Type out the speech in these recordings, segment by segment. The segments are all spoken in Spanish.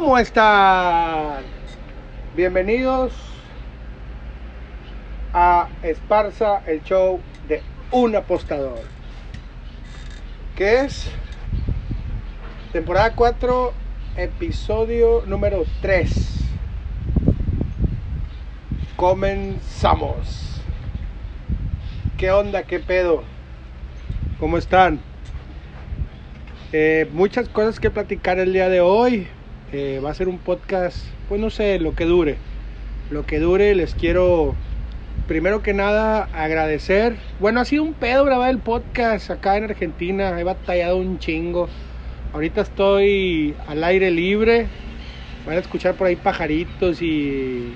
¿Cómo están? Bienvenidos a Esparza, el show de un apostador. Que es temporada 4, episodio número 3. Comenzamos. ¿Qué onda? ¿Qué pedo? ¿Cómo están? Eh, muchas cosas que platicar el día de hoy. Va a ser un podcast, pues no sé, lo que dure. Lo que dure, les quiero, primero que nada, agradecer. Bueno, ha sido un pedo grabar el podcast acá en Argentina. He batallado un chingo. Ahorita estoy al aire libre. Van a escuchar por ahí pajaritos y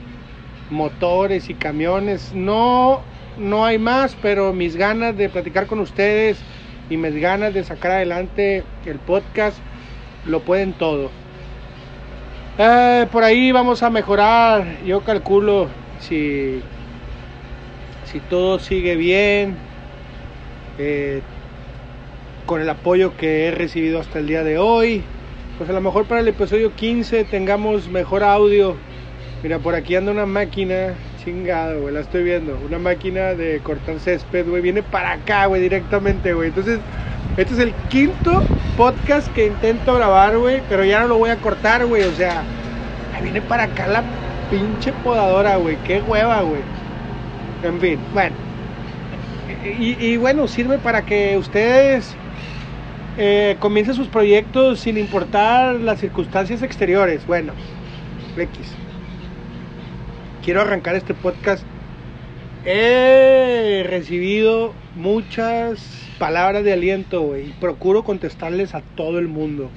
motores y camiones. No, no hay más, pero mis ganas de platicar con ustedes y mis ganas de sacar adelante el podcast lo pueden todo. Eh, por ahí vamos a mejorar, yo calculo si, si todo sigue bien, eh, con el apoyo que he recibido hasta el día de hoy, pues a lo mejor para el episodio 15 tengamos mejor audio. Mira, por aquí anda una máquina chingado, güey, la estoy viendo. Una máquina de cortar césped, güey, viene para acá, güey, directamente, güey. Entonces, este es el quinto podcast que intento grabar, güey, pero ya no lo voy a cortar, güey. O sea, ahí viene para acá la pinche podadora, güey. Qué hueva, güey. En fin, bueno. Y, bueno, sirve para que ustedes eh, comiencen sus proyectos sin importar las circunstancias exteriores. Bueno, X quiero arrancar este podcast. He recibido muchas palabras de aliento, y procuro contestarles a todo el mundo.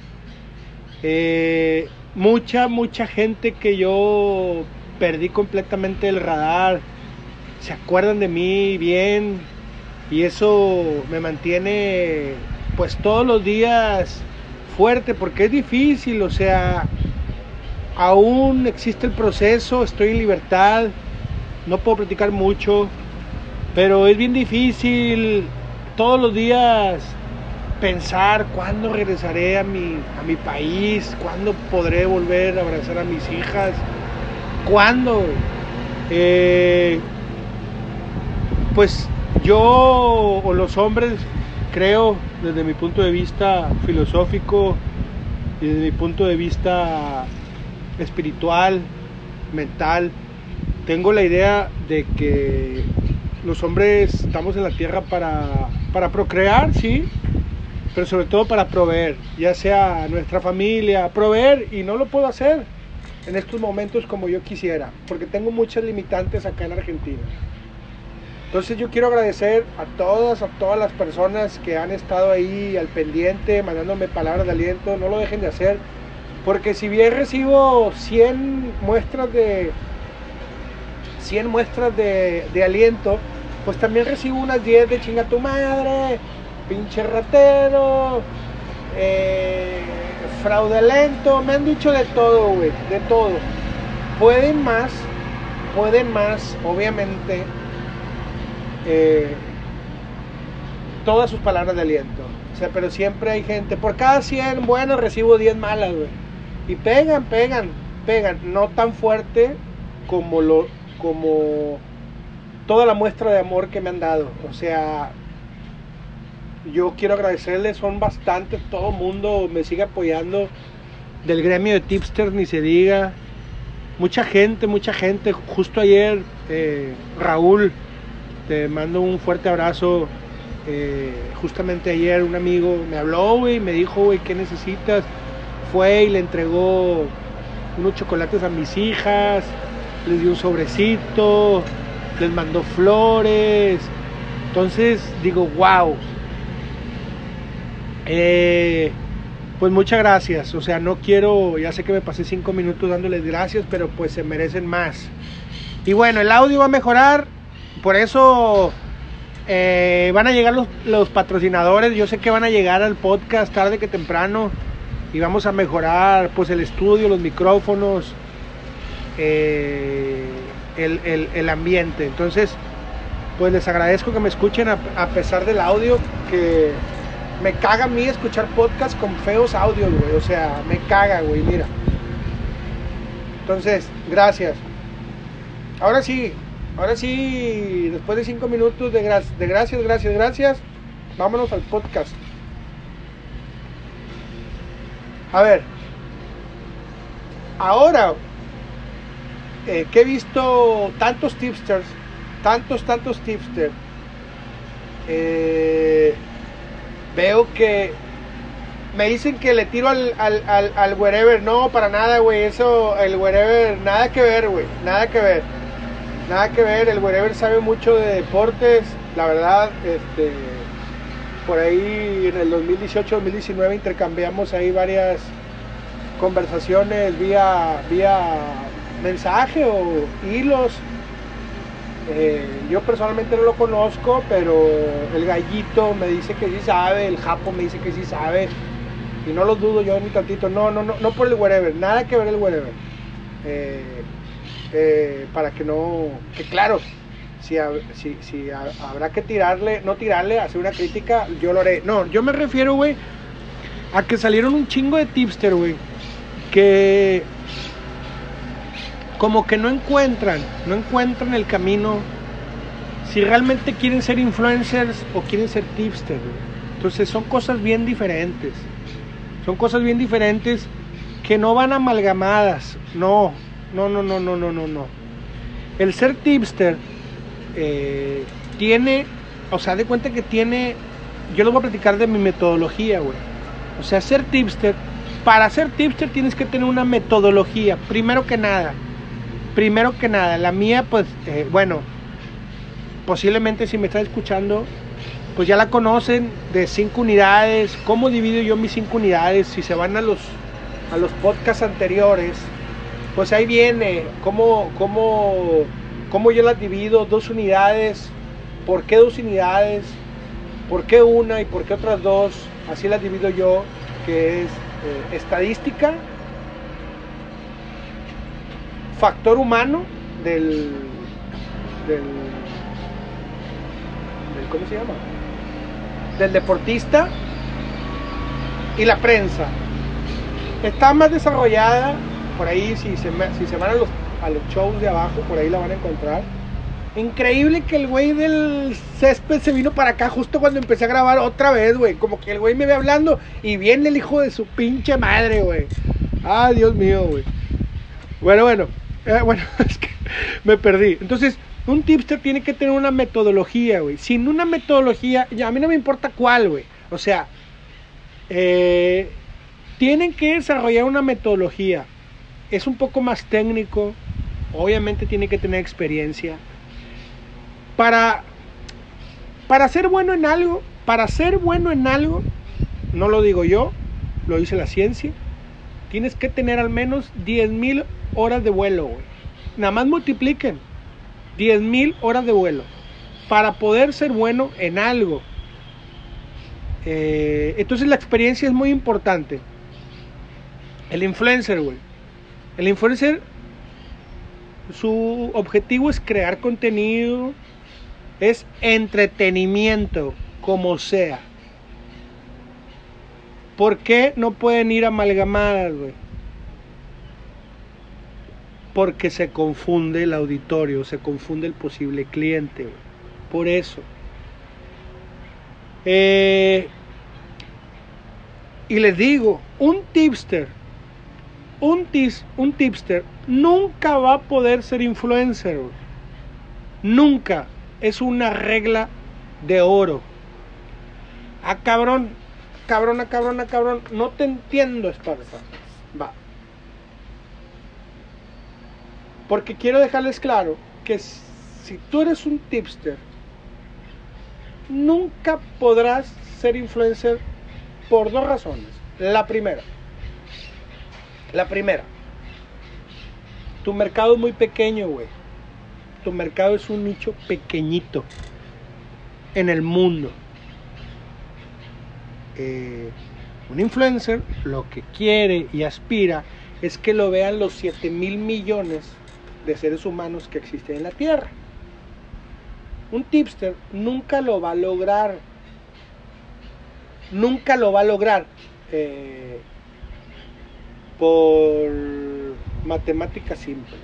Eh, mucha, mucha gente que yo perdí completamente el radar, se acuerdan de mí bien, y eso me mantiene, pues todos los días fuerte, porque es difícil, o sea, aún existe el proceso, estoy en libertad, no puedo platicar mucho, pero es bien difícil todos los días pensar cuándo regresaré a mi, a mi país, cuándo podré volver a abrazar a mis hijas, cuándo. Eh, pues yo o los hombres creo desde mi punto de vista filosófico y desde mi punto de vista espiritual, mental. Tengo la idea de que los hombres estamos en la tierra para, para procrear, sí, pero sobre todo para proveer, ya sea nuestra familia, proveer, y no lo puedo hacer en estos momentos como yo quisiera, porque tengo muchas limitantes acá en Argentina. Entonces yo quiero agradecer a todas, a todas las personas que han estado ahí al pendiente, mandándome palabras de aliento, no lo dejen de hacer porque si bien recibo 100 muestras de 100 muestras de, aliento, pues también recibo unas 10 de chinga tu madre, pinche ratero, eh, fraudulento, me han dicho de todo, güey, de todo. Pueden más, pueden más, obviamente, eh, todas sus palabras de aliento. O sea, pero siempre hay gente, por cada 100 buenas recibo 10 malas, güey. Y pegan, pegan, pegan, no tan fuerte como lo como toda la muestra de amor que me han dado. O sea, yo quiero agradecerles, son bastantes, todo el mundo me sigue apoyando. Del gremio de tipsters ni se diga. Mucha gente, mucha gente. Justo ayer, eh, Raúl, te mando un fuerte abrazo. Eh, justamente ayer un amigo me habló, y me dijo, güey, ¿qué necesitas? fue y le entregó unos chocolates a mis hijas, les dio un sobrecito, les mandó flores. Entonces digo, wow. Eh, pues muchas gracias. O sea, no quiero, ya sé que me pasé cinco minutos dándoles gracias, pero pues se merecen más. Y bueno, el audio va a mejorar. Por eso eh, van a llegar los, los patrocinadores. Yo sé que van a llegar al podcast tarde que temprano y vamos a mejorar pues el estudio, los micrófonos, eh, el, ambiente. Entonces, pues les agradezco que me escuchen a, pesar del audio, que me caga a mí escuchar podcast con feos audios, güey. O sea, me caga, güey, mira. Entonces, gracias. Ahora sí, ahora sí, después de cinco minutos de, de gracias, gracias, gracias, vámonos al podcast. A ver, ahora eh, que he visto tantos tipsters, tantos, tantos tipsters, eh, veo que me dicen que le tiro al, al, al, al wherever. No, para nada, güey. Eso, el wherever, nada que ver, güey. Nada que ver. Nada que ver. El wherever sabe mucho de deportes. La verdad, este. Por ahí en el 2018-2019 intercambiamos ahí varias conversaciones vía, vía mensaje o hilos. Eh, yo personalmente no lo conozco, pero el gallito me dice que sí sabe, el japo me dice que sí sabe, y no lo dudo yo ni tantito. No, no, no, no por el wherever, nada que ver el wherever. Eh, eh, para que no, que claro, si, si, si habrá que tirarle, no tirarle, hacer una crítica, yo lo haré. No, yo me refiero, güey, a que salieron un chingo de tipster, güey, que como que no encuentran, no encuentran el camino si realmente quieren ser influencers o quieren ser tipsters. Entonces son cosas bien diferentes. Son cosas bien diferentes que no van amalgamadas. No, no, no, no, no, no, no, no. El ser tipster eh, tiene, o sea, de cuenta que tiene, yo les voy a platicar de mi metodología, güey. O sea, ser tipster, para ser tipster tienes que tener una metodología, primero que nada primero que nada, la mía, pues, eh, bueno, posiblemente si me está escuchando, pues ya la conocen de cinco unidades. ¿Cómo divido yo mis cinco unidades? Si se van a los, a los podcasts anteriores, pues ahí viene. Cómo, cómo, cómo yo las divido, dos unidades, por qué dos unidades, por qué una y por qué otras dos, así las divido yo, que es eh, estadística, factor humano del, del, ¿cómo se llama? Del deportista y la prensa. Está más desarrollada, por ahí si se, si se van a los, a los shows de abajo, por ahí la van a encontrar. Increíble que el güey del césped se vino para acá justo cuando empecé a grabar otra vez, güey. Como que el güey me ve hablando y viene el hijo de su pinche madre, güey. Ah, Dios mío, güey. Bueno, bueno. Eh, bueno, es que me perdí. Entonces, un tipster tiene que tener una metodología, güey. Sin una metodología, ya, a mí no me importa cuál, güey. O sea, eh, tienen que desarrollar una metodología. Es un poco más técnico. Obviamente tiene que tener experiencia. Para, para ser bueno en algo, para ser bueno en algo, no lo digo yo, lo dice la ciencia, tienes que tener al menos 10.000 horas de vuelo, güey. Nada más multipliquen 10.000 horas de vuelo para poder ser bueno en algo. Eh, entonces la experiencia es muy importante. El influencer, güey. El influencer, su objetivo es crear contenido, es entretenimiento, como sea. ¿Por qué no pueden ir amalgamadas, güey? porque se confunde el auditorio, se confunde el posible cliente. Por eso. Eh, y les digo, un tipster, un, un tipster nunca va a poder ser influencer. Nunca. Es una regla de oro. Ah, cabrón, cabrón, a cabrón. No te entiendo, Esparza. Va. Porque quiero dejarles claro que si tú eres un tipster, nunca podrás ser influencer por dos razones. La primera, la primera, tu mercado es muy pequeño, güey. Tu mercado es un nicho pequeñito en el mundo. Eh, un influencer lo que quiere y aspira es que lo vean los 7 mil millones de seres humanos que existen en la Tierra. Un tipster nunca lo va a lograr. Nunca lo va a lograr. Eh, por matemática simple.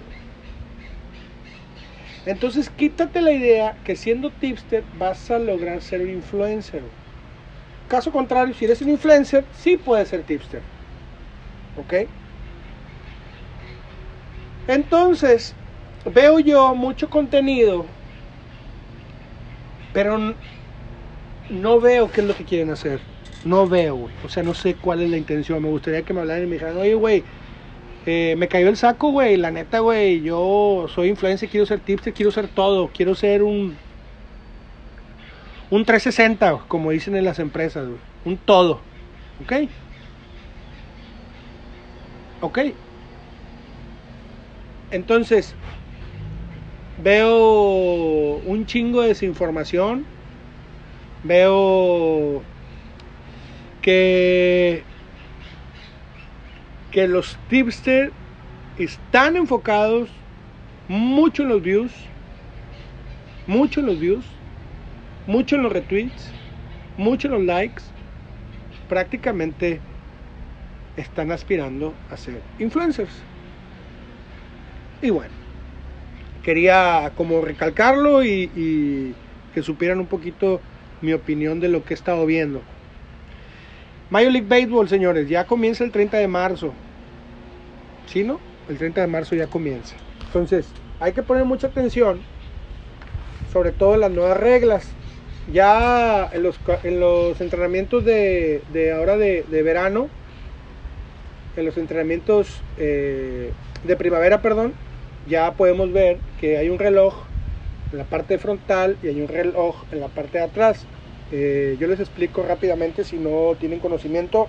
Entonces quítate la idea que siendo tipster vas a lograr ser un influencer. Caso contrario, si eres un influencer, sí puedes ser tipster. ¿Ok? Entonces, veo yo mucho contenido, pero no veo qué es lo que quieren hacer. No veo, güey. O sea, no sé cuál es la intención. Me gustaría que me hablaran y me dijeran, oye, güey, eh, me cayó el saco, güey. La neta, güey, yo soy influencer, quiero ser tipster, quiero ser todo. Quiero ser un. Un 360, como dicen en las empresas. Un todo. ¿Ok? ¿Ok? Entonces, veo un chingo de desinformación. Veo que, que los tipsters están enfocados mucho en los views, mucho en los views, mucho en los retweets, mucho en los likes. Prácticamente están aspirando a ser influencers. Y bueno, quería como recalcarlo y, que supieran un poquito mi opinión de lo que he estado viendo. Major League Baseball, señores, ya comienza el 30 de marzo. ¿Sí, no? El 30 de marzo ya comienza. Entonces, hay que poner mucha atención, sobre todo en las nuevas reglas. Ya en los, en los entrenamientos de, ahora de, de, verano, en los entrenamientos eh, de primavera, perdón, ya podemos ver que hay un reloj en la parte frontal y hay un reloj en la parte de atrás. Eh, yo les explico rápidamente si no tienen conocimiento.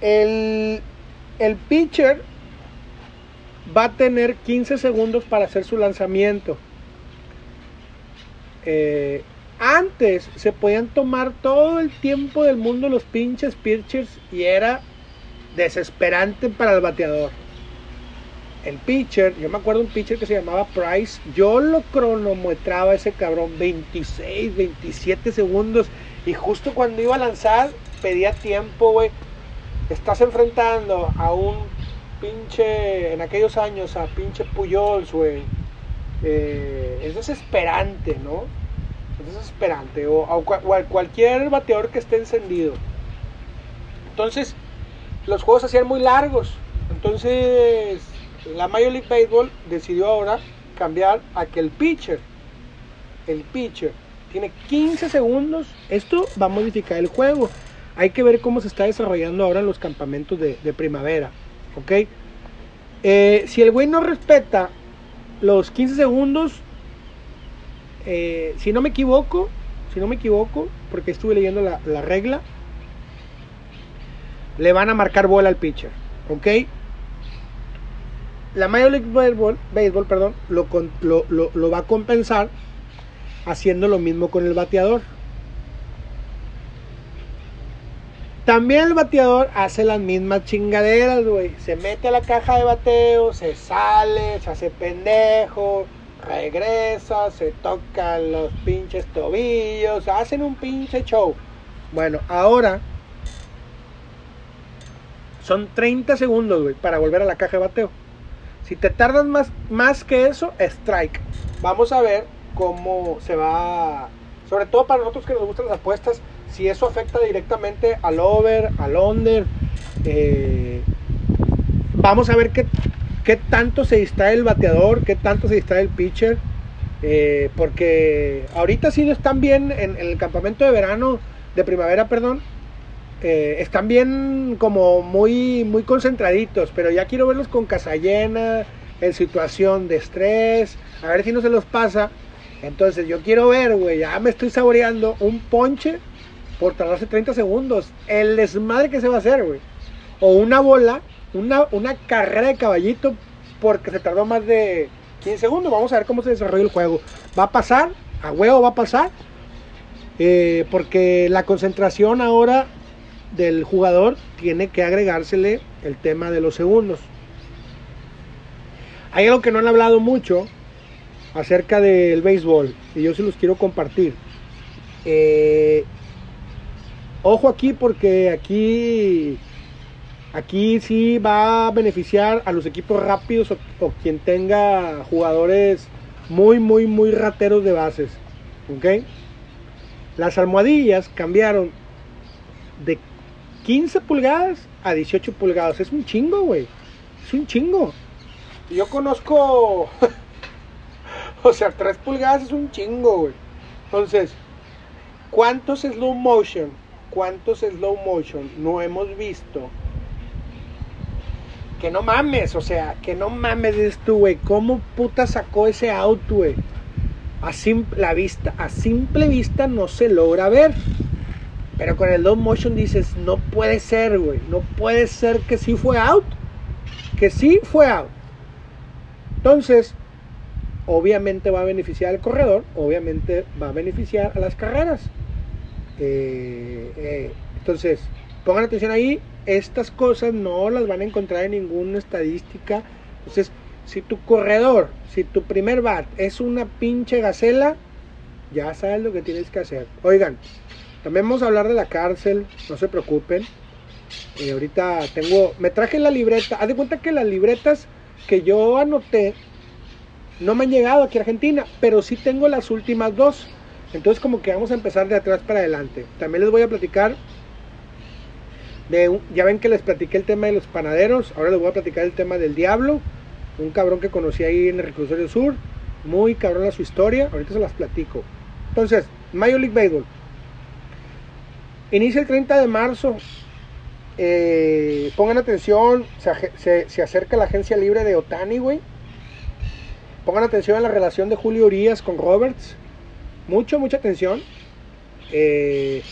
El, el pitcher va a tener 15 segundos para hacer su lanzamiento. Eh, antes se podían tomar todo el tiempo del mundo los pinches pitchers y era desesperante para el bateador el pitcher, yo me acuerdo un pitcher que se llamaba Price, yo lo cronometraba ese cabrón 26, 27 segundos y justo cuando iba a lanzar pedía tiempo, güey. Estás enfrentando a un pinche, en aquellos años, a pinche Puyols, güey. Eh, es desesperante, ¿no? Es desesperante. O, cualquier bateador que esté encendido. Entonces, los juegos se hacían muy largos. Entonces, la Major League Baseball decidió ahora cambiar a que el pitcher, el pitcher, tiene 15 segundos. Esto va a modificar el juego. Hay que ver cómo se está desarrollando ahora en los campamentos de, de primavera. ¿Ok? Eh, si el güey no respeta los 15 segundos, eh, si no me equivoco, si no me equivoco, porque estuve leyendo la, la regla, le van a marcar bola al pitcher. ¿Ok? la Major League Baseball, Baseball perdón, lo, va a compensar haciendo lo mismo con el bateador. También el bateador hace las mismas chingaderas, güey. Se mete a la caja de bateo, se sale, se hace pendejo, regresa, se tocan los pinches tobillos, hacen un pinche show. Bueno, ahora son 30 segundos, güey, para volver a la caja de bateo. Si te tardas más, más que eso, strike. Vamos a ver cómo se va, sobre todo para nosotros que nos gustan las apuestas, si eso afecta directamente al over, al under. Eh, vamos a ver qué, qué, tanto se distrae el bateador, qué tanto se distrae el pitcher. Eh, porque ahorita sí están bien en, el campamento de verano, de primavera, perdón, eh, están bien como muy, muy concentraditos, pero ya quiero verlos con casa llena, en situación de estrés, a ver si no se los pasa. Entonces yo quiero ver, güey, ya me estoy saboreando un ponche por tardarse 30 segundos. El desmadre que se va a hacer, güey. O una bola, una, una carrera de caballito porque se tardó más de 15 segundos. Vamos a ver cómo se desarrolla el juego. ¿Va a pasar? ¿A huevo va a pasar? Eh, porque la concentración ahora del jugador tiene que agregársele el tema de los segundos. Hay algo que no han hablado mucho acerca del béisbol y yo se los quiero compartir. Eh, ojo aquí porque aquí Aquí sí va a beneficiar a los equipos rápidos o, quien tenga jugadores muy, muy, muy rateros de bases. ¿Ok? Las almohadillas cambiaron de 15 pulgadas a 18 pulgadas. Es un chingo, güey. Es un chingo. Yo conozco. o sea, 3 pulgadas es un chingo, güey. Entonces, ¿cuántos slow motion? ¿Cuántos slow motion no hemos visto? Que no mames, o sea, que no mames, tú, güey. ¿Cómo puta sacó ese out, güey? A la vista, a simple vista no se logra ver. Pero con el slow motion dices, no puede ser, güey. No puede ser que sí fue out. Que sí fue out. Entonces, obviamente va a beneficiar al corredor, obviamente va a beneficiar a las carreras. Eh, eh, entonces, pongan atención ahí, estas cosas no las van a encontrar en ninguna estadística. Entonces, si tu corredor, si tu primer bat es una pinche gacela, ya sabes lo que tienes que hacer. Oigan, también vamos a hablar de la cárcel, no se preocupen. Eh, ahorita tengo, me traje la libreta. Haz de cuenta que las libretas que yo anoté no me han llegado aquí a Argentina, pero sí tengo las últimas dos. Entonces como que vamos a empezar de atrás para adelante. También les voy a platicar de ya ven que les platiqué el tema de los panaderos, ahora les voy a platicar el tema del diablo, un cabrón que conocí ahí en el reclusorio sur, muy cabrón su historia, ahorita se las platico. Entonces, Major League Baseball. Inicia el 30 de marzo. Eh, pongan atención, se- se acerca la agencia libre de Otani, güey. Pongan atención a la relación de Julio Urias con Roberts. Mucho, mucha atención. Eh,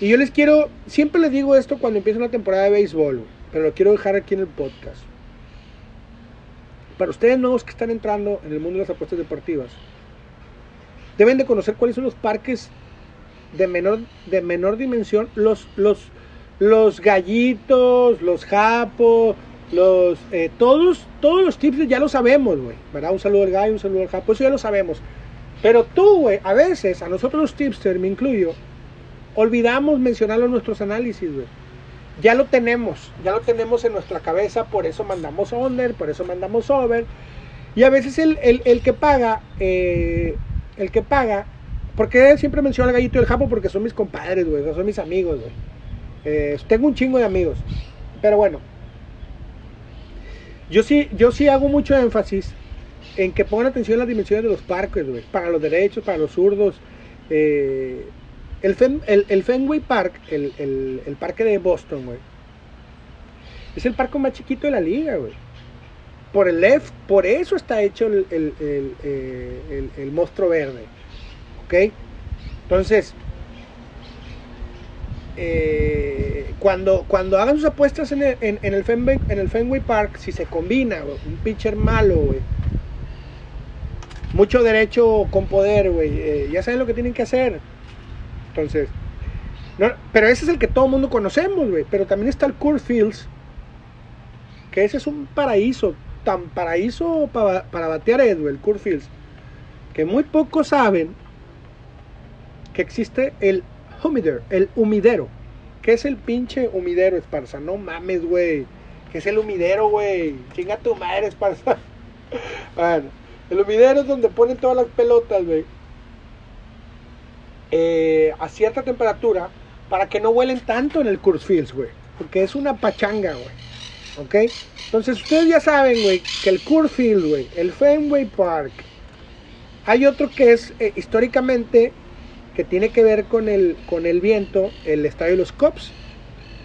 y yo les quiero, siempre les digo esto cuando empieza una temporada de béisbol, pero lo quiero dejar aquí en el podcast. Para ustedes nuevos que están entrando en el mundo de las apuestas deportivas, deben de conocer cuáles son los parques de menor, de menor dimensión, los, los, los gallitos, los japos, los, eh, todos, todos los tips ya lo sabemos, güey, ¿verdad? Un saludo al gallo, un saludo al japo, eso ya lo sabemos. Pero tú, güey, a veces, a nosotros los tipsters, me incluyo, olvidamos mencionarlo en nuestros análisis, güey. Ya lo tenemos, ya lo tenemos en nuestra cabeza, por eso mandamos under, por eso mandamos over. Y a veces el, el- el que paga, eh, el que paga, porque siempre menciono al gallito y el japo porque son mis compadres, güey, son mis amigos, güey. Eh, tengo un chingo de amigos. Pero bueno, yo sí, yo sí hago mucho énfasis en que pongan atención a las dimensiones de los parques, güey. Para los derechos, para los zurdos. Eh, el, Fen- el- Fenway Park, el, el- parque de Boston, güey. Es el parque más chiquito de la liga, güey. Por el left, por eso está hecho el, el- eh, monstruo verde. ¿Ok? Entonces, eh, cuando, cuando hagan sus apuestas en el, en el Fenway, en el Fenway Park, si se combina güey, un pitcher malo, güey, mucho derecho con poder, güey, eh, ya saben lo que tienen que hacer. Entonces, no, pero ese es el que todo el mundo conocemos, güey. Pero también está el Coors Fields, que ese es un paraíso, tan paraíso para, para batear Ed, güey, el Coors Fields, que muy pocos saben que existe el humider, el humidero. ¿Qué es el pinche humidero, Esparza? No mames, güey. ¿Qué es el humidero, güey? Chinga tu madre, Esparza. bueno, el humidero es donde ponen todas las pelotas, güey. eh, a cierta temperatura para que no huelen tanto en el Coors Fields, güey. Porque es una pachanga, güey. ¿Ok? Entonces ustedes ya saben, güey, que el Coors Field, güey, el Fenway Park, hay otro que es eh, históricamente que tiene que ver con el, con el viento, el estadio de los Cubs.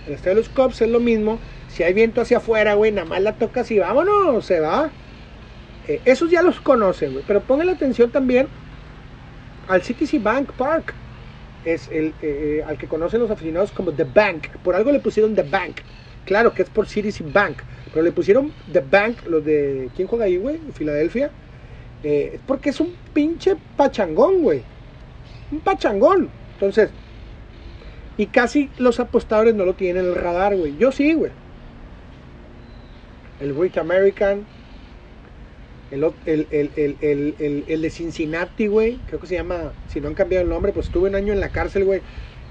El estadio de los Cubs es lo mismo. Si hay viento hacia afuera, güey, nada más la tocas y vámonos, se va. Eh, esos ya los conocen, güey. Pero pongan atención también al Citizen Bank Park. Es el eh, eh, al que conocen los aficionados como The Bank. Por algo le pusieron The Bank. Claro que es por Citizen Bank. Pero le pusieron The Bank, los de. ¿Quién juega ahí, güey? Filadelfia. Porque es un pinche pachangón, güey. Un pachangón. Entonces. Y casi los apostadores no lo tienen en el radar, güey. Yo sí, güey. El Great American. El, el, el- el de Cincinnati, güey. Creo que se llama. Si no han cambiado el nombre, pues estuve un año en la cárcel, güey.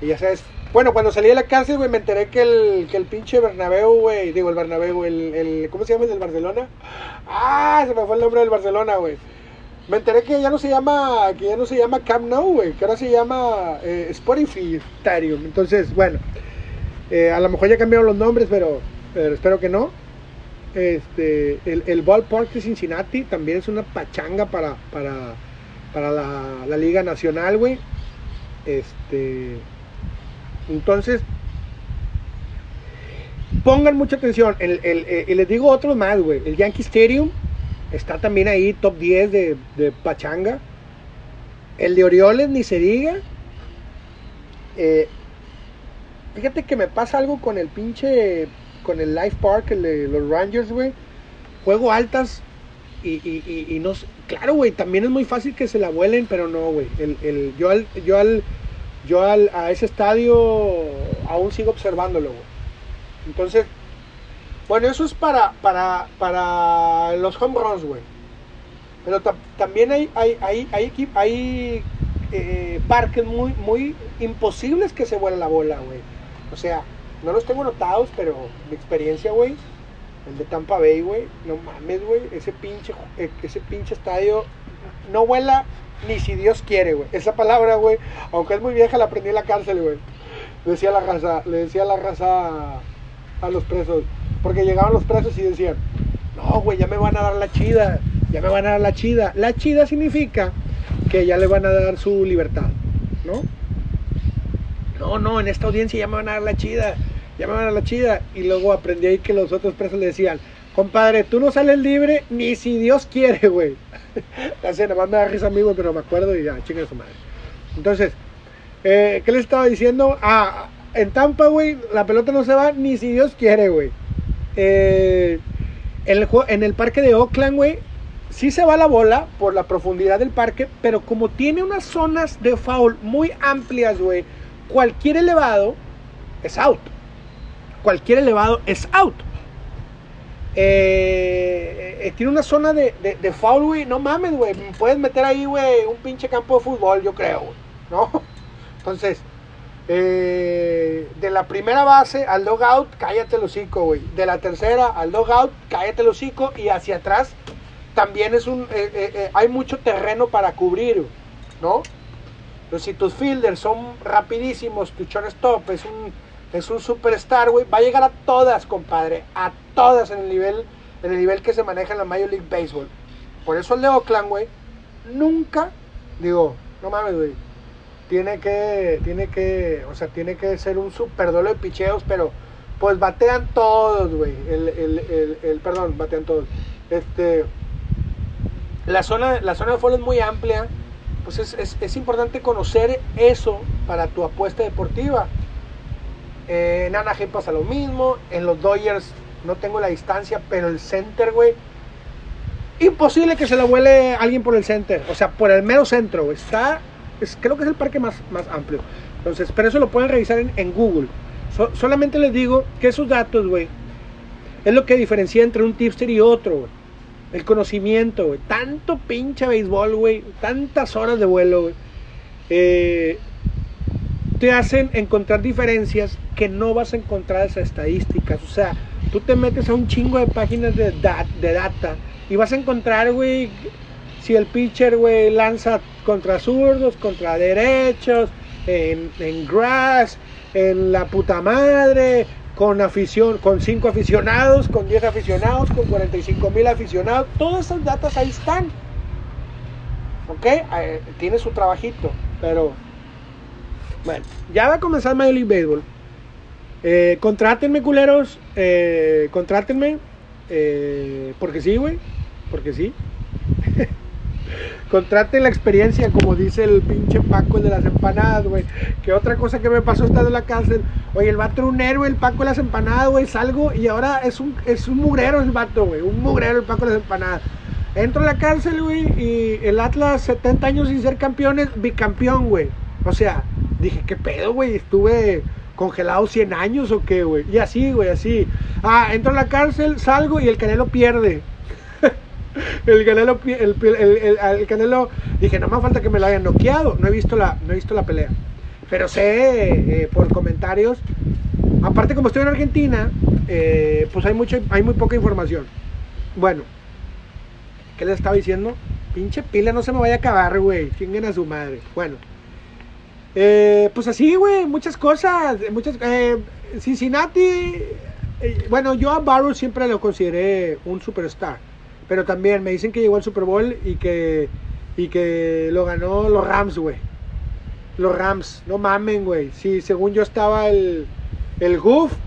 Y ya sabes, bueno, cuando salí de la cárcel, güey, me enteré que el, que el pinche Bernabéu, güey, digo, el Bernabéu, el, el, ¿cómo se llama el del Barcelona? Ah, se me fue el nombre del Barcelona, güey. Me enteré que ya no se llama, que ya no se llama Camp Nou, güey, que ahora se llama eh, Spotify Stadium. Entonces, bueno, eh, a lo mejor ya cambiaron los nombres, pero, pero espero que no. Este, el, el ballpark de Cincinnati también es una pachanga para, para, para la, la Liga Nacional, güey. Este, entonces, pongan mucha atención. El, el, y les digo otro más, güey. El Yankee Stadium está también ahí, top 10 de, de Pachanga. El de Orioles, ni se diga. Eh, fíjate que me pasa algo con el pinche. Con el Life Park, el de los Rangers, güey. Juego altas y, y, y, y no sé- Claro, güey, también es muy fácil que se la vuelen, pero no, güey. El, el, yo al, yo al, yo al, a ese estadio aún sigo observándolo, güey. Entonces, bueno, eso es para, para, para los home runs, güey. Pero ta- también hay, hay, hay, hay, hay eh, parques muy, muy imposibles que se vuela la bola, güey. O sea, no los tengo notados, pero mi experiencia, güey, el de Tampa Bay, güey, no mames, güey, ese pinche, eh, ese pinche estadio no vuela ni si Dios quiere, güey. Esa palabra, güey, aunque es muy vieja, la aprendí en la cárcel, güey. Decía la raza, le decía la raza a, a los presos, porque llegaban los presos y decían, no, güey, ya me van a dar la chida, ya me van a dar la chida. La chida significa que ya le van a dar su libertad, ¿no? No, no, en esta audiencia ya me van a dar la chida, van a la chida. Y luego aprendí ahí que los otros presos le decían, compadre, tú no sales libre ni si Dios quiere, güey. Así, nada más me da risa a mí, güey, pero me acuerdo y ya, chinga su madre. Entonces, eh, ¿qué les estaba diciendo? Ah, en Tampa, güey, la pelota no se va ni si Dios quiere, güey. Eh, en, el, jue- en el parque de Oakland, güey, sí se va la bola por la profundidad del parque, pero como tiene unas zonas de foul muy amplias, güey, cualquier elevado es out. Cualquier elevado es out. Eh, eh, tiene una zona de, de, de foul, güey. No mames, güey. Puedes meter ahí, güey, un pinche campo de fútbol, yo creo, güey. ¿No? Entonces, eh, de la primera base al dogout, cállate el hocico, güey. De la tercera al dogout, cállate el hocico. Y hacia atrás también es un. hay mucho terreno para cubrir, ¿no? Entonces, si tus fielders son rapidísimos, tu shortstop es un, es un superstar, güey, va a llegar a todas, compadre, a todas en el nivel, en el nivel que se maneja en la Major League Baseball. Por eso el de Oakland, güey, nunca, digo, no mames, güey, tiene que, tiene que, o sea, tiene que ser un super duelo de picheos, pero pues batean todos, güey, el, el, el, perdón, batean todos, este, la zona, la zona de foul es muy amplia, pues es, es- es importante conocer eso para tu apuesta deportiva. Eh, en Anaheim pasa lo mismo, en los Dodgers no tengo la distancia, pero el center, güey, imposible que se la vuele alguien por el center, o sea, por el mero centro, está, es, creo que es el parque más, más amplio. Entonces, pero eso lo pueden revisar en, Google. So- solamente les digo que esos datos, güey, es lo que diferencia entre un tipster y otro. El conocimiento, güey. Tanto pinche béisbol, güey. Tantas horas de vuelo, güey. Eh, te hacen encontrar diferencias que no vas a encontrar en esas estadísticas. O sea, tú te metes a un chingo de páginas de, dat- de data y vas a encontrar, güey, si el pitcher, güey, lanza contra zurdos, contra derechos, en, en grass, en la puta madre, con afición, con 5 aficionados, con 10 aficionados, con 45 mil aficionados. Todas esas datas ahí están. ¿Ok? Eh, tiene su trabajito, pero bueno, ya va a comenzar Major League Baseball. Eh, culeros. Eh, eh, porque sí, güey. Porque sí. Contraten la experiencia, como dice el pinche Paco, de las empanadas, güey. Que otra cosa que me pasó estando en la cárcel. Oye, el vato era un héroe, el Paco de las empanadas, güey. Salgo y ahora es un, es un mugrero el vato, güey. Un mugrero el Paco de las empanadas. Entro a la cárcel, güey, y el Atlas, 70 años sin ser campeones, bicampeón, güey. O sea, dije, ¿qué pedo, güey? Estuve congelado 100 años o qué, güey. Y así, güey, así. Ah, entro a la cárcel, salgo y el Canelo pierde. el Canelo, el, el, el- el- el Canelo, dije, no me falta que me lo hayan noqueado. No he visto la, no he visto la pelea. Pero sé eh, por comentarios. Aparte, como estoy en Argentina, eh, pues hay, mucho, hay muy poca información. Bueno, ¿qué les estaba diciendo? Pinche pila no se me vaya a acabar, güey. Chinguen a su madre. Bueno. Eh, pues así, güey, muchas cosas. Muchas, eh, Cincinnati. eh, bueno, yo a Barrow siempre lo consideré un superstar. Pero también me dicen que llegó al Super Bowl y que, y que lo ganó los Rams, güey. Los Rams, no mamen, güey. Sí, según yo estaba el, el Goof.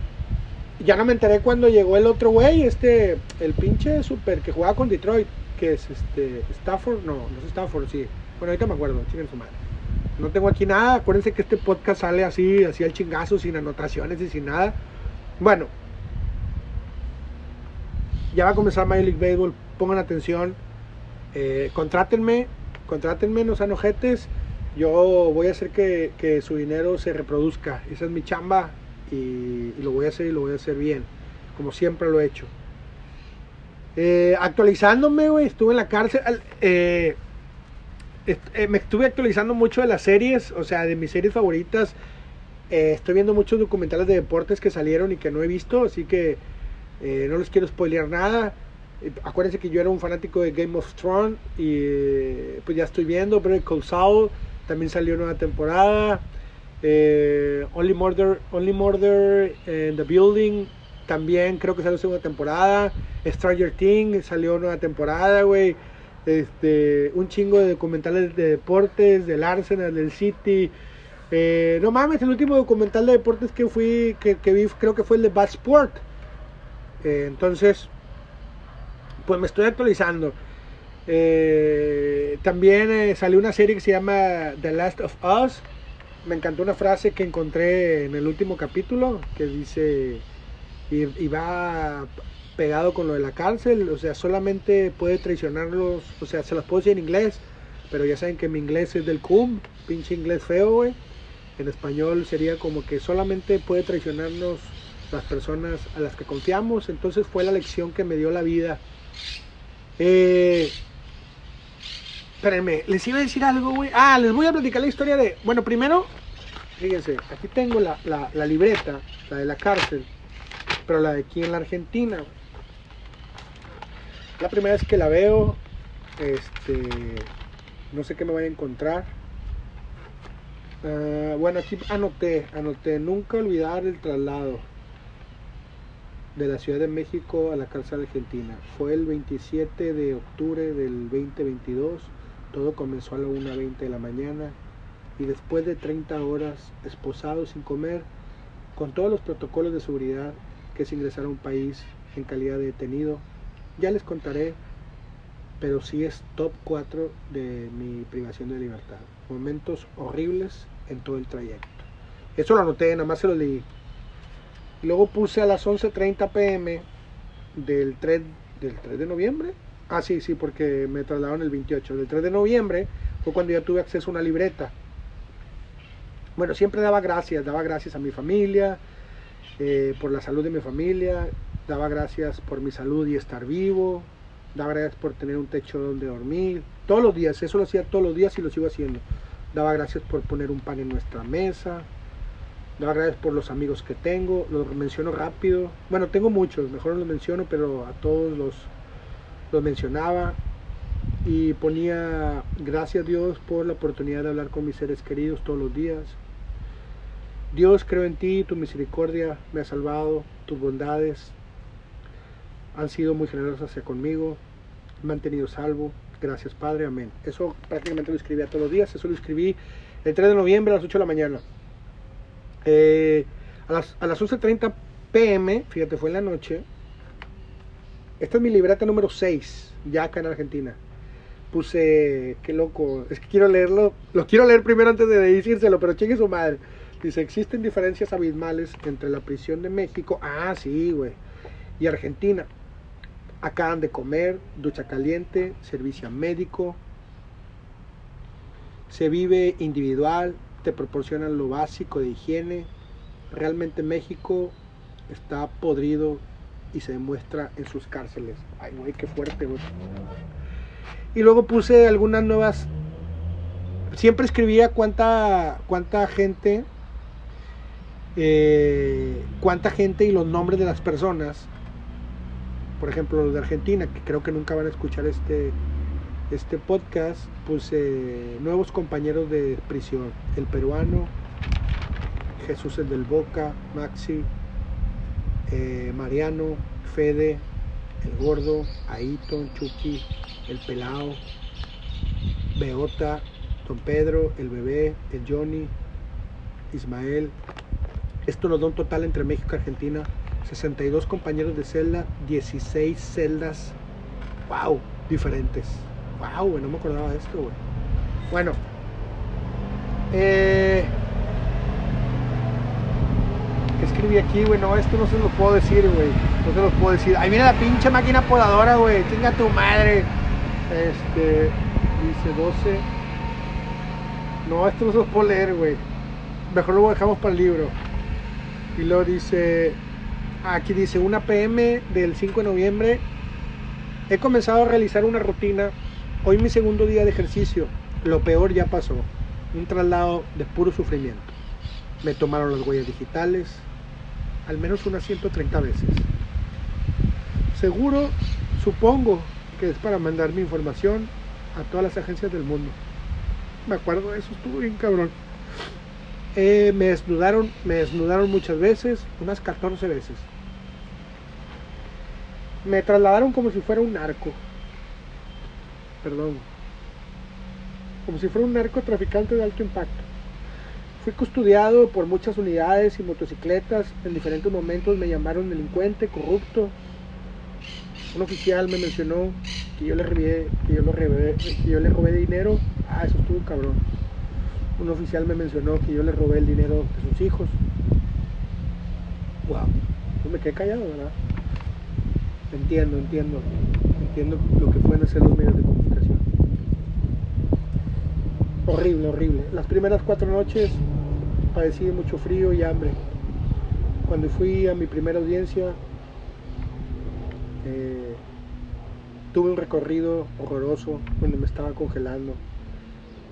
Ya no me enteré cuando llegó el otro güey, este, el pinche super que jugaba con Detroit, que es este, Stafford, no, no es Stafford, sí. Bueno, ahorita me acuerdo, chinguen su madre. No tengo aquí nada, acuérdense que este podcast sale así, así al chingazo, sin anotaciones y sin nada. Bueno, ya va a comenzar Major League Baseball, pongan atención, eh, contrátenme, contrátenme, no sean ojetes. Yo voy a hacer que, que su dinero se reproduzca. Esa es mi chamba y, lo voy a hacer y lo voy a hacer bien, como siempre lo he hecho. Eh, actualizándome, güey, estuve en la cárcel. eh, eh, me estuve actualizando mucho de las series, o sea, de mis series favoritas. Eh, estoy viendo muchos documentales de deportes que salieron y que no he visto, así que eh, no les quiero spoilear nada. Acuérdense que yo era un fanático de Game of Thrones y pues ya estoy viendo. Better Call Saul también salió nueva temporada. Only Murder, Only Murder in the Building también creo que salió segunda temporada. Stranger Things salió nueva temporada, güey. Este, un chingo de documentales de deportes, del Arsenal, del City. Eh, no mames, el último documental de deportes que fui, que, vi, creo que fue el de Bad Sport. Eh, entonces, pues me estoy actualizando. Eh, también salió una serie que se llama The Last of Us. Me encantó una frase que encontré en el último capítulo que dice, y, y va pegado con lo de la cárcel, o sea, solamente puede traicionarlos, o sea, se las puedo decir en inglés, pero ya saben que mi inglés es del cum, pinche inglés feo, güey. En español sería como que solamente puede traicionarnos las personas a las que confiamos, entonces fue la lección que me dio la vida. Eh, espérenme, les iba a decir algo, güey. Ah, les voy a platicar la historia de. Bueno, primero, fíjense, aquí tengo la, la- la libreta, la de la cárcel, pero la de aquí en la Argentina. güey. La primera vez que la veo, este, no sé qué me voy a encontrar. Ah, bueno, aquí anoté, anoté, nunca olvidar el traslado de la Ciudad de México a la cárcel argentina. Fue el 27 de octubre del 2022, todo comenzó a la 1.20 de la mañana y después de 30 horas esposados sin comer, con todos los protocolos de seguridad que es ingresar a un país en calidad de detenido, ya les contaré, pero sí es top 4 de mi privación de libertad. Momentos horribles en todo el trayecto. Eso lo anoté, nada más se lo leí. Luego puse a las 11.30 pm del 3, del 3 de noviembre. Ah, sí, sí, porque me trasladaron el 28. Del 3 de noviembre fue cuando ya tuve acceso a una libreta. Bueno, siempre daba gracias, daba gracias a mi familia, eh, por la salud de mi familia, daba gracias por mi salud y estar vivo, daba gracias por tener un techo donde dormir, todos los días, eso lo hacía todos los días y lo sigo haciendo. Daba gracias por poner un pan en nuestra mesa, daba gracias por los amigos que tengo, los menciono rápido, bueno, tengo muchos, mejor no los menciono, pero a todos los, los mencionaba y ponía gracias Dios por la oportunidad de hablar con mis seres queridos todos los días. Dios, creo en ti, tu misericordia me ha salvado, tus bondades han sido muy generosas hacia conmigo, me han tenido salvo. Gracias, Padre, amén. Eso prácticamente lo escribía todos los días, eso lo escribí el 3 de noviembre a las 8 de la mañana. Eh, a las, a las 11.30 pm, fíjate, fue en la noche. Esta es mi libreta número 6, ya acá en Argentina. Puse, qué loco, es que quiero leerlo, lo quiero leer primero antes de decírselo, pero chingue su madre. Dice, existen diferencias abismales entre la prisión de México, ah, sí, güey, y Argentina. Acaban de comer, ducha caliente, servicio médico, se vive individual, te proporcionan lo básico de higiene. Realmente México está podrido y se demuestra en sus cárceles. Ay, güey, qué fuerte, güey. Y luego puse algunas nuevas siempre escribía cuánta, cuánta gente, eh, cuánta gente y los nombres de las personas. Por ejemplo, los de Argentina, que creo que nunca van a escuchar este, este podcast, puse nuevos compañeros de prisión. El peruano, Jesús el del Boca, Maxi, eh, Mariano, Fede, el gordo, Aiton, Chucky, el pelao, Beota, Don Pedro, el bebé, el Johnny, Ismael. Esto nos da un total entre México y Argentina. 62 compañeros de celda, 16 celdas. ¡Wow! Diferentes. ¡Wow! Güey, no me acordaba de esto, güey. Bueno. Eh, ¿Qué escribí aquí, güey? No, esto no se lo puedo decir, güey. No se lo puedo decir. Ahí viene la pinche máquina podadora, güey. Chinga tu madre. Este. Dice 12. No, esto no se lo puedo leer, güey. Mejor lo dejamos para el libro. Y luego dice. Aquí dice 1 pm del 5 de noviembre. He comenzado a realizar una rutina. Hoy mi segundo día de ejercicio. Lo peor ya pasó. Un traslado de puro sufrimiento. Me tomaron las huellas digitales, al menos unas 130 veces. Seguro, supongo que es para mandar mi información a todas las agencias del mundo. Me acuerdo de eso, estuvo bien cabrón. Eh, me desnudaron, me desnudaron muchas veces, unas 14 veces. Me trasladaron como si fuera un narco. Perdón. Como si fuera un narcotraficante de alto impacto. Fui custodiado por muchas unidades y motocicletas. En diferentes momentos me llamaron delincuente, corrupto. Un oficial me mencionó que yo le robé, que yo, lo robé, que yo le robé dinero. Ah, eso estuvo cabrón. Un oficial me mencionó que yo le robé el dinero de sus hijos. Wow. Pues me quedé callado, ¿verdad? Entiendo, entiendo. Entiendo lo que pueden hacer los medios de comunicación. Horrible, horrible. Las primeras cuatro noches padecí de mucho frío y hambre. Cuando fui a mi primera audiencia, eh, tuve un recorrido horroroso donde me estaba congelando,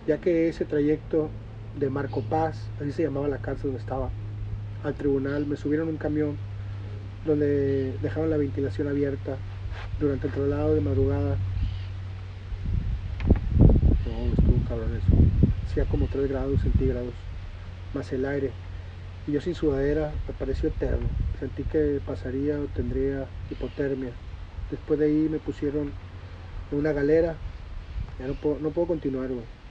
ya que ese trayecto de Marco Paz, así se llamaba la cárcel donde estaba, al tribunal, me subieron un camión donde dejaron la ventilación abierta durante el traslado de madrugada. No, estuvo cabrón eso. Hacía como 3 grados centígrados más el aire. Y yo sin sudadera me pareció eterno. Sentí que pasaría o tendría hipotermia. Después de ahí me pusieron en una galera. Ya no puedo, no puedo continuar, güey.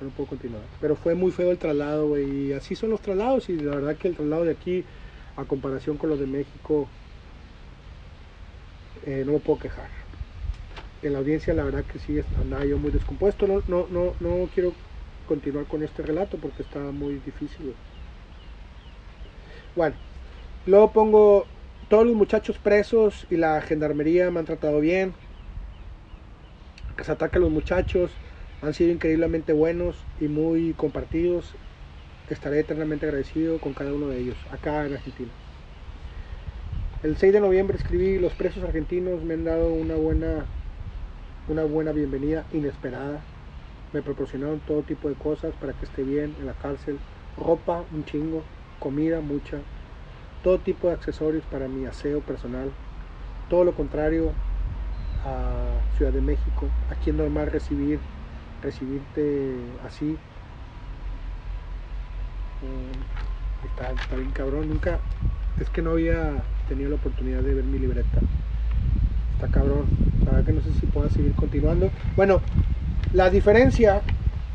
No puedo continuar. Pero fue muy feo el traslado. Y así son los traslados. Y la verdad que el traslado de aquí, a comparación con los de México, eh, no me puedo quejar. En la audiencia, la verdad que sí, andaba yo muy descompuesto. No, no, no, no quiero continuar con este relato porque está muy difícil. Bueno, luego pongo todos los muchachos presos y la gendarmería me han tratado bien. Que se ataque a los muchachos han sido increíblemente buenos y muy compartidos. Estaré eternamente agradecido con cada uno de ellos, acá en Argentina. El 6 de noviembre escribí Los presos argentinos me han dado una buena, una buena bienvenida inesperada. Me proporcionaron todo tipo de cosas para que esté bien en la cárcel, ropa, un chingo, comida, mucha, todo tipo de accesorios para mi aseo personal, todo lo contrario a Ciudad de México, aquí es normal recibir, recibirte así. Mm, está, está bien cabrón, nunca, es que no había tenido la oportunidad de ver mi libreta. Está cabrón, la verdad que no sé si pueda seguir continuando. Bueno, la diferencia,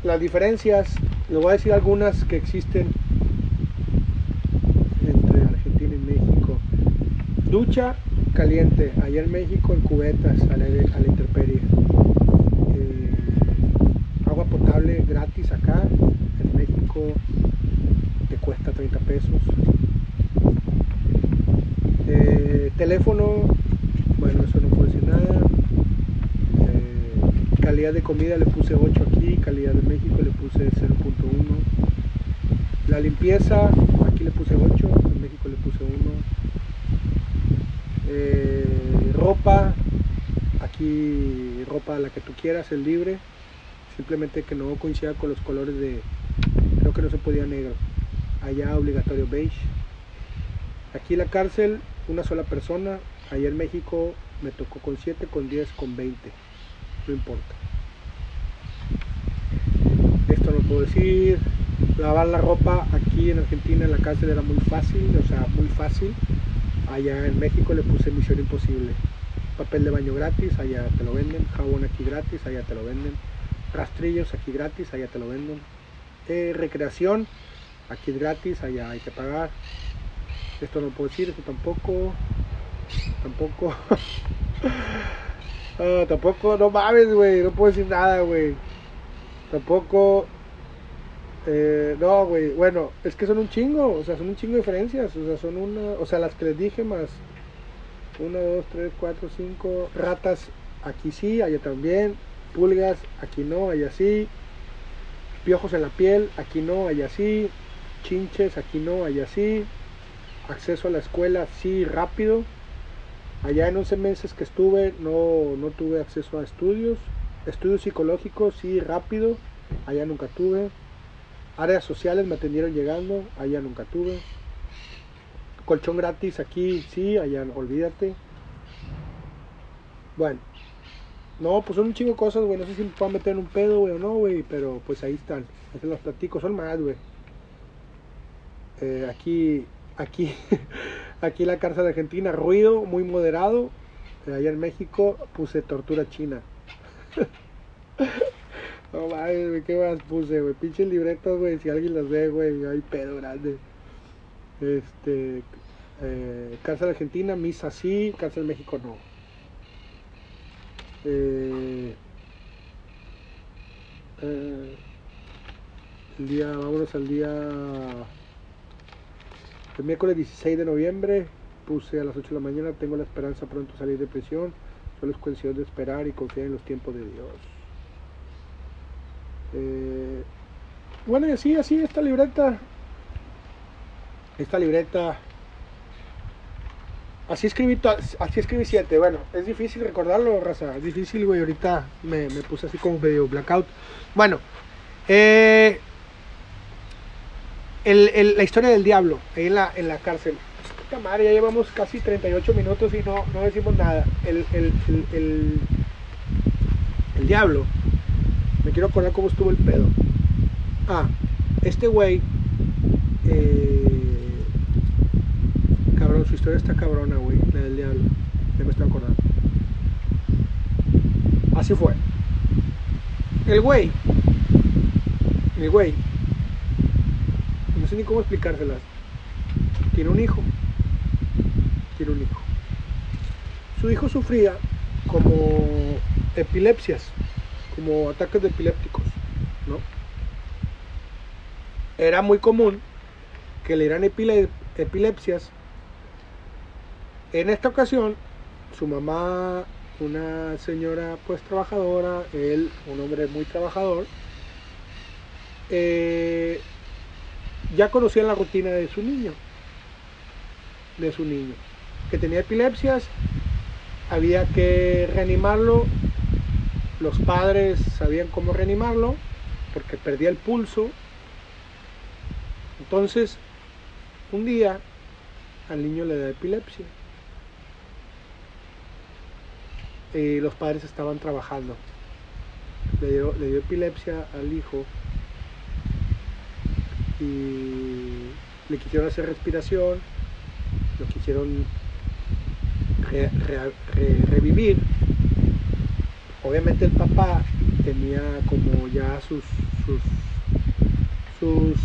las diferencias, les voy a decir algunas que existen entre Argentina y México. Ducha caliente, allá en México en cubetas a la, a la intemperie. Eh, potable gratis acá, en México te cuesta 30 pesos. Eh, teléfono, bueno, eso no puedo decir nada calidad de comida le puse 8 aquí, calidad de México le puse 0.1. La limpieza, aquí le puse 8, en México le puse 1. Eh, ropa, aquí ropa la que tú quieras, es libre. Simplemente que no coincida con los colores de, creo que no se podía negro, allá obligatorio beige. Aquí la cárcel, una sola persona, allá en México me tocó con 7, con 10, con 20, no importa. Esto no puedo decir, lavar la ropa aquí en Argentina en la cárcel era muy fácil, o sea, muy fácil. Allá en México le puse misión imposible. Papel de baño gratis, allá te lo venden. Jabón aquí gratis, allá te lo venden. Rastrillos aquí gratis, allá te lo venden. Eh, recreación, aquí es gratis, allá hay que pagar. Esto no puedo decir, esto tampoco. Tampoco. Ah, tampoco, no mames, güey, no puedo decir nada, güey. Tampoco eh, no, güey, bueno, es que son un chingo, o sea, son un chingo de diferencias, o sea, son una, o sea, las que les dije más, una, dos, tres, cuatro, cinco, ratas, aquí sí, allá también, pulgas, aquí no, allá sí, piojos en la piel, aquí no, allá sí, chinches, aquí no, allá sí, acceso a la escuela, sí, rápido, allá en 11 meses que estuve, no, no tuve acceso a estudios, estudios psicológicos, sí, rápido, allá nunca tuve, Áreas sociales me atendieron llegando, allá nunca tuve. Colchón gratis aquí, sí, allá olvídate. Bueno, no, pues son un chingo de cosas, güey. No sé si me puedo meter en un pedo, güey, o no, güey, pero pues ahí están. Ahí los platico, son más, güey. Eh, aquí, aquí, aquí la cárcel Argentina, ruido muy moderado. Eh, allá en México puse tortura china. No mames, güey, qué más puse, güey. Pinches libretos, güey. Si alguien las ve, güey, hay pedo grande. Este. Eh, cárcel Argentina, misa sí, cárcel México no. Eh, eh, el día, vámonos al día. El miércoles 16 de noviembre puse a las 8 de la mañana. Tengo la esperanza pronto salir de prisión. Solo es cuestión de esperar y confiar en los tiempos de Dios. Eh, bueno, y así, así, esta libreta. Esta libreta. Así escribí, así escribí siete. Bueno, es difícil recordarlo, raza. Es difícil, güey. Ahorita me, puse así como medio blackout. Bueno, eh, la historia del diablo ahí en la, en la cárcel. Puta madre, ya llevamos casi 38 minutos y no, no decimos nada. El, el, el, el diablo me quiero acordar cómo estuvo el pedo. Ah, este güey. Eh, su historia está cabrona, güey. La del diablo. Ya me estoy acordando. Así fue. El güey. El güey. No sé ni cómo explicárselas. Tiene un hijo. Tiene un hijo. Su hijo sufría como epilepsias como ataques de epilépticos, ¿no? Era muy común que le dieran epilepsias. En esta ocasión, su mamá, una señora pues trabajadora, él, un hombre muy trabajador, eh, ya conocían la rutina de su niño, de su niño, que tenía epilepsias, había que reanimarlo los padres sabían cómo reanimarlo porque perdía el pulso. Entonces, un día al niño le da epilepsia. Y los padres estaban trabajando. Le dio, le dio epilepsia al hijo y le quisieron hacer respiración, lo quisieron revivir obviamente el papá tenía como ya sus sus sus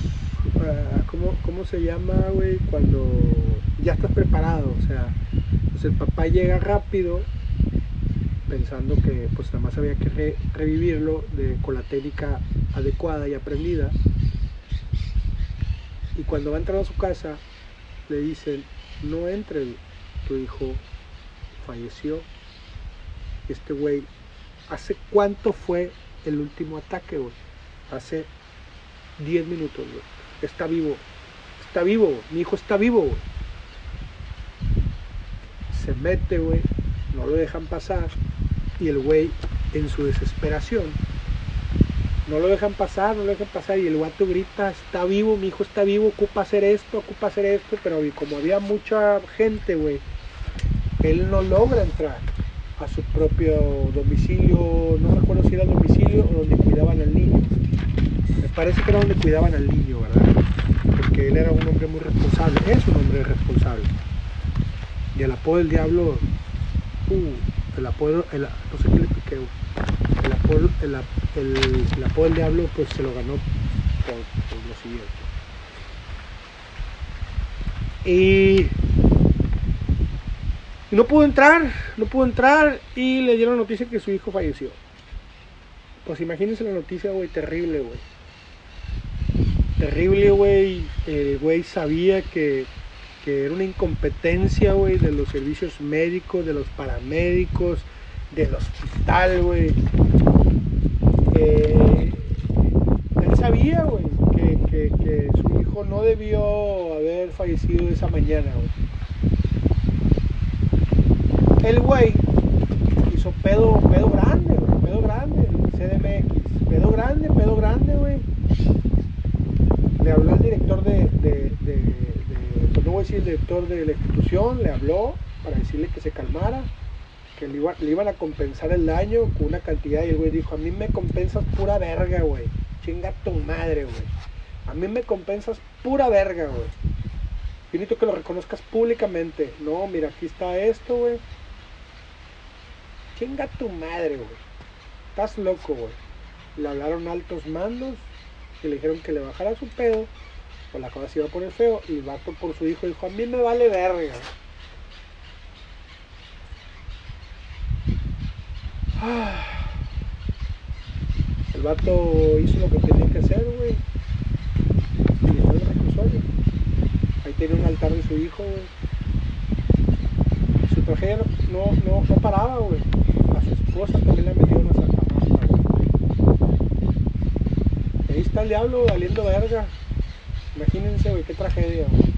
uh, ¿cómo, se llama güey? cuando ya estás preparado o sea pues el papá llega rápido pensando que pues nada más había que revivirlo con la técnica adecuada y aprendida y cuando va a entrar a su casa le dicen no entre tu hijo falleció este güey ¿Hace cuánto fue el último ataque, güey? Hace 10 minutos, güey. Está vivo. Está vivo. Mi hijo está vivo, güey. Se mete, güey. No lo dejan pasar. Y el güey, en su desesperación, No lo dejan pasar, no lo dejan pasar. Y el guato grita, está vivo, mi hijo está vivo, ocupa hacer esto, ocupa hacer esto. Pero como había mucha gente, güey, él no logra entrar a su propio domicilio. No recuerdo si era domicilio o donde cuidaban al niño. Me parece que era donde cuidaban al niño, ¿verdad? Porque él era un hombre muy responsable, es un hombre responsable. Y el apodo del diablo, uh, el apodo, el, no sé qué le el apodo, el, el, apodo diablo pues se lo ganó por, lo siguiente. Y y no pudo entrar, no pudo entrar y le dieron la noticia que su hijo falleció. Pues imagínense la noticia, güey, terrible, güey. Terrible, güey. El güey sabía que, era una incompetencia, güey, de los servicios médicos, de los paramédicos, del hospital, güey. Eh, él sabía, güey, que, que, su hijo no debió haber fallecido esa mañana, güey el güey hizo pedo, pedo grande, güey, pedo grande, CDMX, pedo grande, pedo grande, güey. Le habló al director de, pues no voy a decir el director de la institución, le habló para decirle que se calmara, que le, le iban a compensar el daño con una cantidad y el güey dijo, a mí me compensas pura verga, güey, chinga tu madre, güey. A mí me compensas pura verga, güey. Necesito que lo reconozcas públicamente. No, mira, aquí está esto, güey. Chinga tu madre, güey. Estás loco, güey. Le hablaron altos mandos y le dijeron que le bajara su pedo. O la cosa se iba a poner feo. Y el vato por su hijo dijo, a mí me vale verga. El vato hizo lo que tenía que hacer, güey. Y dio el reclusorio. Ahí tiene un altar de su hijo, güey. Su tragedia no, no, no paraba, güey esposa también le metió una sacamapa, Y ahí está el diablo valiendo verga. Imagínense, güey, qué tragedia, güey.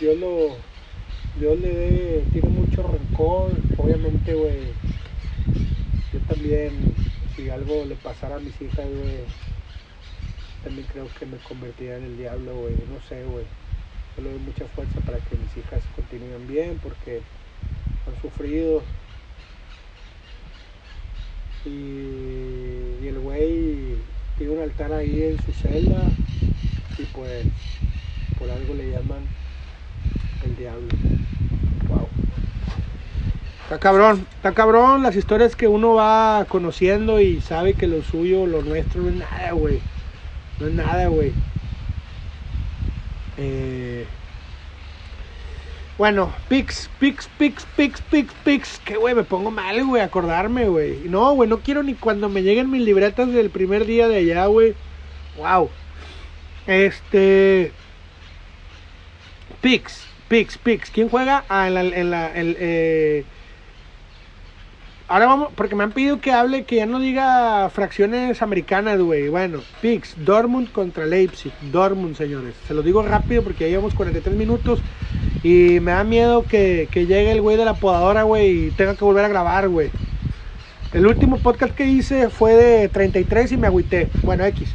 Dios lo. Dios le dé, tiene mucho rencor, obviamente, güey. Yo también, si algo le pasara a mis hijas, güey, también creo que me convertiría en el diablo, güey. No sé, güey. Yo le doy mucha fuerza para que mis hijas continúen bien porque han sufrido, y, el güey tiene un altar ahí en su celda pues por algo le llaman el diablo. Wow. Está cabrón, está cabrón las historias que uno va conociendo y sabe que lo suyo, lo nuestro no es nada, güey. No es nada, güey. Eh, bueno, Pix, Pix, Pix, Pix, Pix, Pix. Que güey, me pongo mal, güey, acordarme, güey. No, güey, no quiero ni cuando me lleguen mis libretas del primer día de allá, güey. Wow. Este. Pix, Pix, Pix. ¿Quién juega? Ah, en la. En la el, eh, Ahora vamos, porque me han pedido que hable, que ya no diga fracciones americanas, güey. Bueno, Pix, Dortmund contra Leipzig. Dortmund, señores. Se lo digo rápido porque ya llevamos 43 minutos y me da miedo que, llegue el güey de la podadora, güey, y tenga que volver a grabar, güey. El último podcast que hice fue de 33 y me agüité. Bueno, X.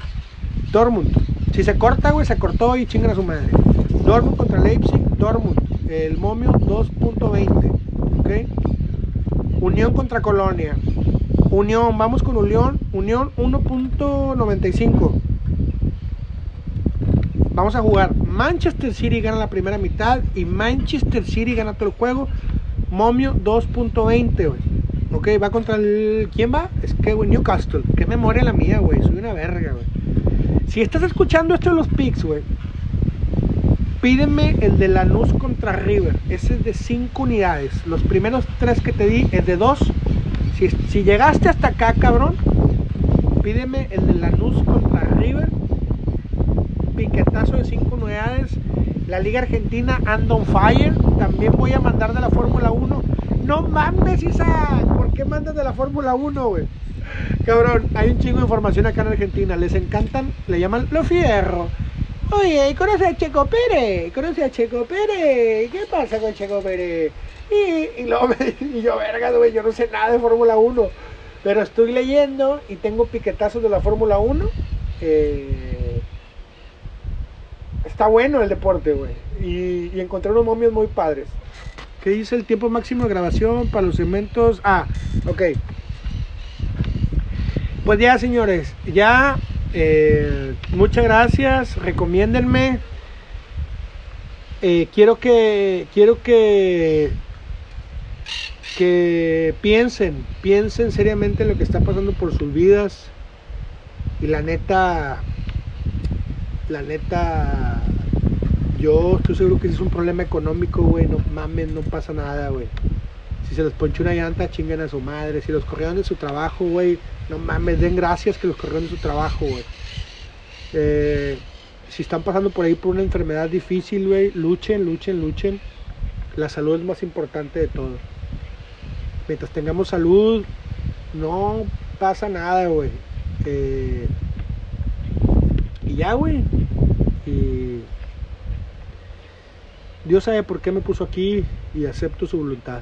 Dortmund. Si se corta, güey, se cortó y chingan a su madre. Dortmund contra Leipzig, Dortmund. El momio 2.20. ¿Ok? Unión contra Colonia. Unión, vamos con Unión. Unión 1.95. Vamos a jugar. Manchester City gana la primera mitad y Manchester City gana todo el juego. Momio 2.20, Ok, va contra el. ¿Quién va? Es que, güey, Newcastle. Qué memoria la mía, güey. Soy una verga, güey. Si estás escuchando esto de los picks, güey, Pídeme el de Lanús contra River. Ese es de 5 unidades. Los primeros 3 que te di es de 2. Si, llegaste hasta acá, cabrón, pídeme el de Lanús contra River. Piquetazo de 5 unidades. La Liga Argentina and on fire. También voy a mandar de la Fórmula 1. No mames, Isa. ¿Por qué mandas de la Fórmula 1, güey? Cabrón, hay un chingo de información acá en Argentina. Les encantan, le llaman lo fierro Oye, ¿conoce a Checo Pérez? ¿Conoce a Checo Pérez? ¿Qué pasa con Checo Pérez? Y, y, lo, y yo, verga, güey, yo no sé nada de Fórmula 1. Pero estoy leyendo y tengo piquetazos de la Fórmula 1. Eh, está bueno el deporte, güey. Y, y encontré unos momios muy padres. ¿Qué dice el tiempo máximo de grabación para los segmentos? Ah, ok. Pues ya, señores, ya. eh, muchas gracias. Recomiéndenme. Eh, quiero que. Quiero que. Que piensen. Piensen seriamente en lo que está pasando por sus vidas. Y la neta. La neta. Yo estoy seguro que si es un problema económico, güey. No mames, no pasa nada, güey. Si se les ponche una llanta, chinguen a su madre. Si los corrieron de su trabajo, güey, no mames, den gracias que los corrieron de su trabajo, güey. Eh, si están pasando por ahí por una enfermedad difícil, güey, luchen, luchen, luchen. La salud es más importante de todo. Mientras tengamos salud, no pasa nada, güey. Eh, y ya, güey. Y Dios sabe por qué me puso aquí y acepto su voluntad.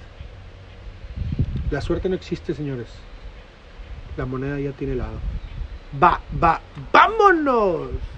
La suerte no existe, señores. La moneda ya tiene lado. Va, va, vámonos.